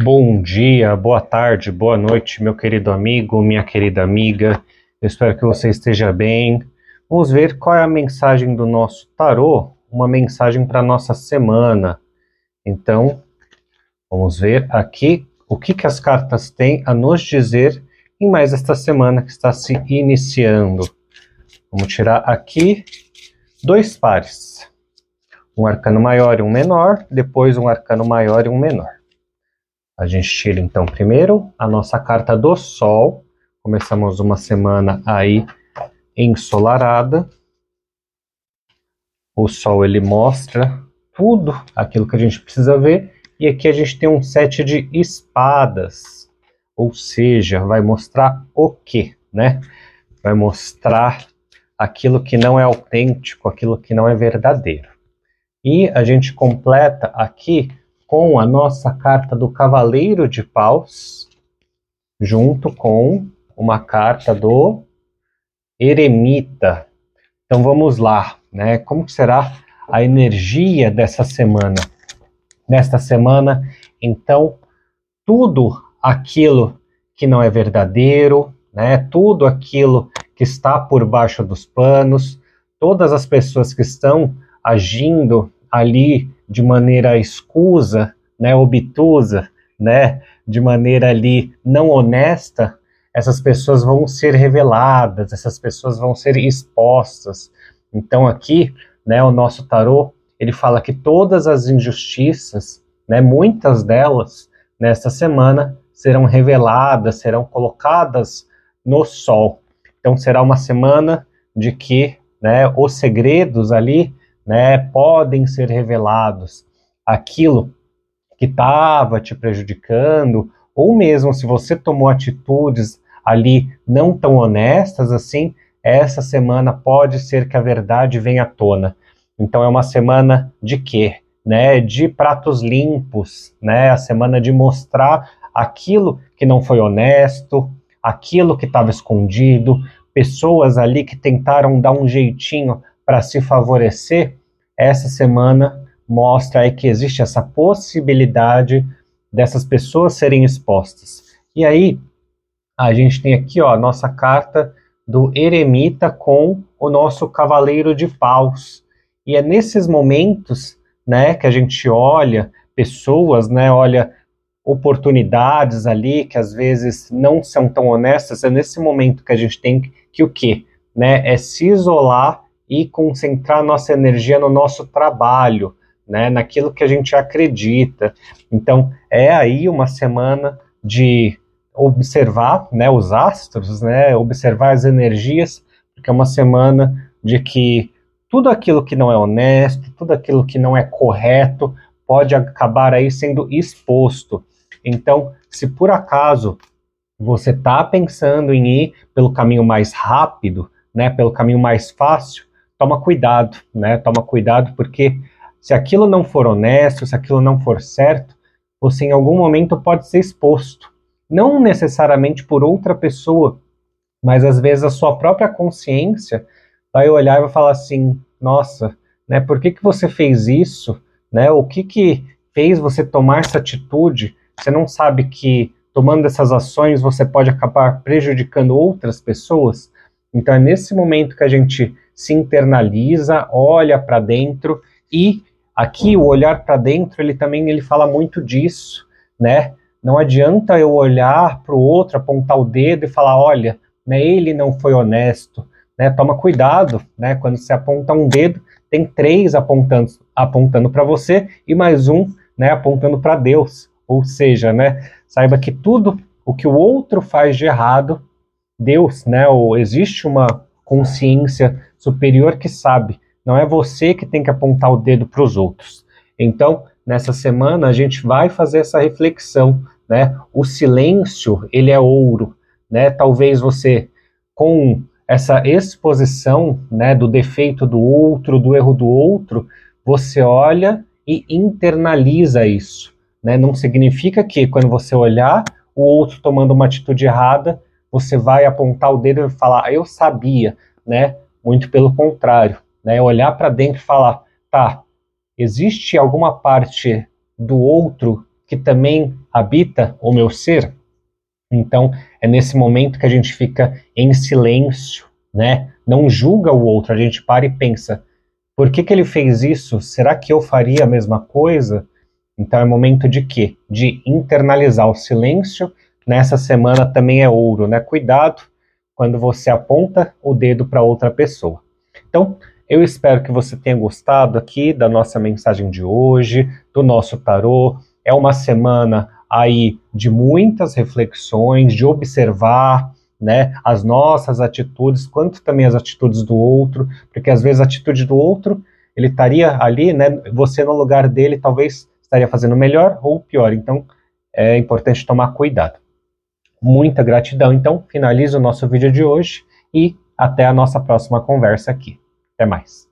Bom dia, boa tarde, boa noite, meu querido amigo, minha querida amiga. Eu espero que você esteja bem. Vamos ver qual é a mensagem do nosso tarô, uma mensagem para nossa semana. Então, vamos ver aqui o que, que as cartas têm a nos dizer em mais esta semana que está se iniciando. Vamos tirar aqui dois pares. Um arcano maior e um menor, depois um arcano maior e um menor. A gente tira então primeiro a nossa carta do Sol. Começamos uma semana aí ensolarada. O Sol ele mostra tudo aquilo que a gente precisa ver. E aqui a gente tem um sete de espadas. Ou seja, vai mostrar o que, né? Vai mostrar aquilo que não é autêntico, aquilo que não é verdadeiro. E a gente completa aqui com a nossa carta do Cavaleiro de Paus, junto com uma carta do Eremita. Então vamos lá, né? Como será a energia dessa semana? Nesta semana, então, tudo aquilo que não é verdadeiro, né? Tudo aquilo que está por baixo dos panos, todas as pessoas que estão agindo ali de maneira escusa, né, obtusa, né, de maneira ali não honesta, essas pessoas vão ser reveladas, essas pessoas vão ser expostas. Então aqui, né, o nosso tarô, ele fala que todas as injustiças, né, muitas delas nesta semana serão reveladas, serão colocadas no sol. Então será uma semana de que, né, os segredos ali né, podem ser revelados. Aquilo que estava te prejudicando, ou mesmo se você tomou atitudes ali não tão honestas assim, essa semana pode ser que a verdade venha à tona. Então é uma semana de quê? Né, de pratos limpos, né, a semana de mostrar aquilo que não foi honesto, aquilo que estava escondido, pessoas ali que tentaram dar um jeitinho para se favorecer, essa semana mostra aí que existe essa possibilidade dessas pessoas serem expostas. E aí, a gente tem aqui ó, a nossa carta do eremita com o nosso cavaleiro de paus. E é nesses momentos né, que a gente olha pessoas, né, olha oportunidades ali que às vezes não são tão honestas, é nesse momento que a gente tem que, que o quê? Né, é se isolar e concentrar nossa energia no nosso trabalho, né, naquilo que a gente acredita. Então, é aí uma semana de observar né, os astros, né, observar as energias, porque é uma semana de que tudo aquilo que não é honesto, tudo aquilo que não é correto, pode acabar aí sendo exposto. Então, se por acaso você está pensando em ir pelo caminho mais rápido, né, pelo caminho mais fácil, toma cuidado, né? Toma cuidado porque se aquilo não for honesto, se aquilo não for certo, você em algum momento pode ser exposto. Não necessariamente por outra pessoa, mas às vezes a sua própria consciência vai olhar e vai falar assim: nossa, né, por que, que você fez isso? Né, o que, que fez você tomar essa atitude? Você não sabe que tomando essas ações você pode acabar prejudicando outras pessoas? Então é nesse momento que a gente se internaliza, olha para dentro e aqui o olhar para dentro, ele também ele fala muito disso, né? Não adianta eu olhar para o outro, apontar o dedo e falar, olha, né, ele não foi honesto, né? Toma cuidado, né? Quando você aponta um dedo, tem três apontando apontando para você e mais um, né, apontando para Deus. Ou seja, né, saiba que tudo o que o outro faz de errado Deus, né, ou existe uma consciência superior que sabe, não é você que tem que apontar o dedo para os outros. Então, nessa semana a gente vai fazer essa reflexão, né? O silêncio, ele é ouro, né? Talvez você com essa exposição, né, do defeito do outro, do erro do outro, você olha e internaliza isso, né? Não significa que quando você olhar o outro tomando uma atitude errada, você vai apontar o dedo e falar, eu sabia, né? Muito pelo contrário, né? Olhar para dentro e falar, tá, existe alguma parte do outro que também habita o meu ser? Então, é nesse momento que a gente fica em silêncio, né? Não julga o outro, a gente para e pensa: por que, que ele fez isso? Será que eu faria a mesma coisa? Então é momento de quê? De internalizar o silêncio. Nessa semana também é ouro, né? Cuidado quando você aponta o dedo para outra pessoa. Então, eu espero que você tenha gostado aqui da nossa mensagem de hoje, do nosso tarô. É uma semana aí de muitas reflexões, de observar, né, as nossas atitudes, quanto também as atitudes do outro, porque às vezes a atitude do outro, ele estaria ali, né, você no lugar dele talvez estaria fazendo melhor ou pior. Então, é importante tomar cuidado. Muita gratidão. Então, finalizo o nosso vídeo de hoje e até a nossa próxima conversa aqui. Até mais.